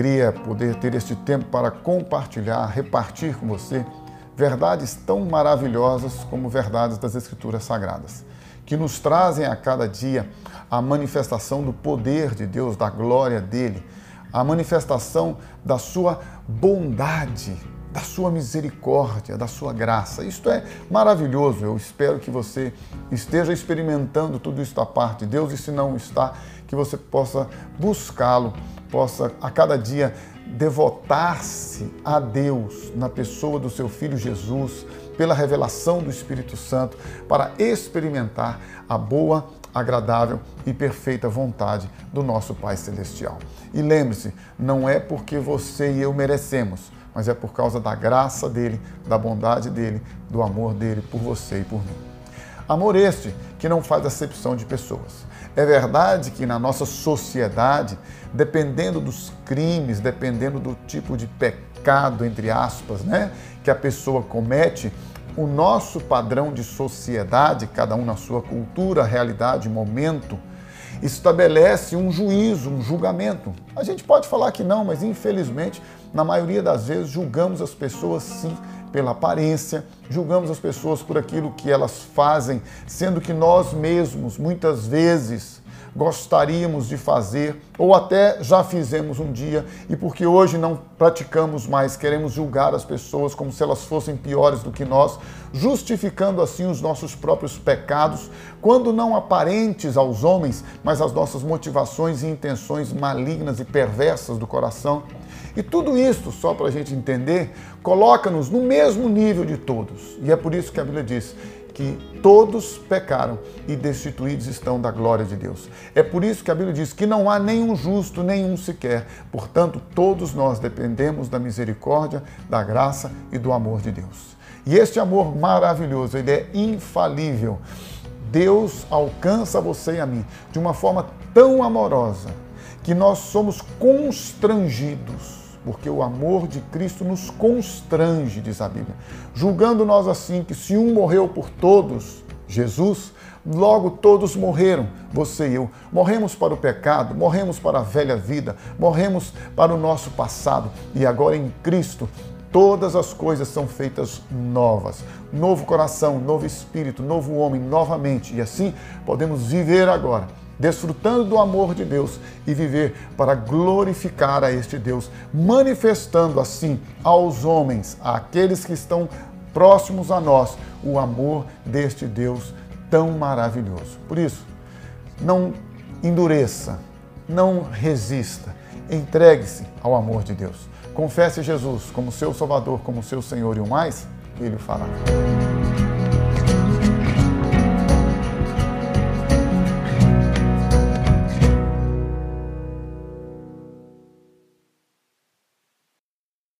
alegria poder ter este tempo para compartilhar, repartir com você verdades tão maravilhosas como verdades das Escrituras Sagradas, que nos trazem a cada dia a manifestação do poder de Deus, da glória dele, a manifestação da sua bondade, da sua misericórdia, da sua graça. Isto é maravilhoso. Eu espero que você esteja experimentando tudo isso da parte de Deus e se não está, que você possa buscá-lo, possa a cada dia devotar-se a Deus na pessoa do seu filho Jesus, pela revelação do Espírito Santo, para experimentar a boa, agradável e perfeita vontade do nosso Pai Celestial. E lembre-se, não é porque você e eu merecemos, mas é por causa da graça dele, da bondade dele, do amor dele por você e por mim. Amor este que não faz acepção de pessoas. É verdade que na nossa sociedade, dependendo dos crimes, dependendo do tipo de pecado, entre aspas, né, que a pessoa comete, o nosso padrão de sociedade, cada um na sua cultura, realidade, momento, estabelece um juízo, um julgamento. A gente pode falar que não, mas infelizmente, na maioria das vezes, julgamos as pessoas sim pela aparência, julgamos as pessoas por aquilo que elas fazem, sendo que nós mesmos, muitas vezes, gostaríamos de fazer ou até já fizemos um dia e porque hoje não praticamos mais, queremos julgar as pessoas como se elas fossem piores do que nós, justificando assim os nossos próprios pecados, quando não aparentes aos homens, mas as nossas motivações e intenções malignas e perversas do coração. E tudo isso, só para a gente entender, coloca-nos no mesmo nível de todos. E é por isso que a Bíblia diz: que todos pecaram e destituídos estão da glória de Deus. É por isso que a Bíblia diz que não há nenhum justo, nenhum sequer. Portanto, todos nós dependemos da misericórdia, da graça e do amor de Deus. E este amor maravilhoso, ele é infalível. Deus alcança você e a mim de uma forma tão amorosa que nós somos constrangidos porque o amor de Cristo nos constrange, diz a Bíblia. Julgando nós assim que se um morreu por todos, Jesus, logo todos morreram, você e eu. Morremos para o pecado, morremos para a velha vida, morremos para o nosso passado e agora em Cristo todas as coisas são feitas novas. Novo coração, novo espírito, novo homem, novamente. E assim podemos viver agora desfrutando do amor de Deus e viver para glorificar a este Deus, manifestando assim aos homens, àqueles que estão próximos a nós, o amor deste Deus tão maravilhoso. Por isso, não endureça, não resista, entregue-se ao amor de Deus. Confesse Jesus como seu Salvador, como seu Senhor e o mais, Ele fará.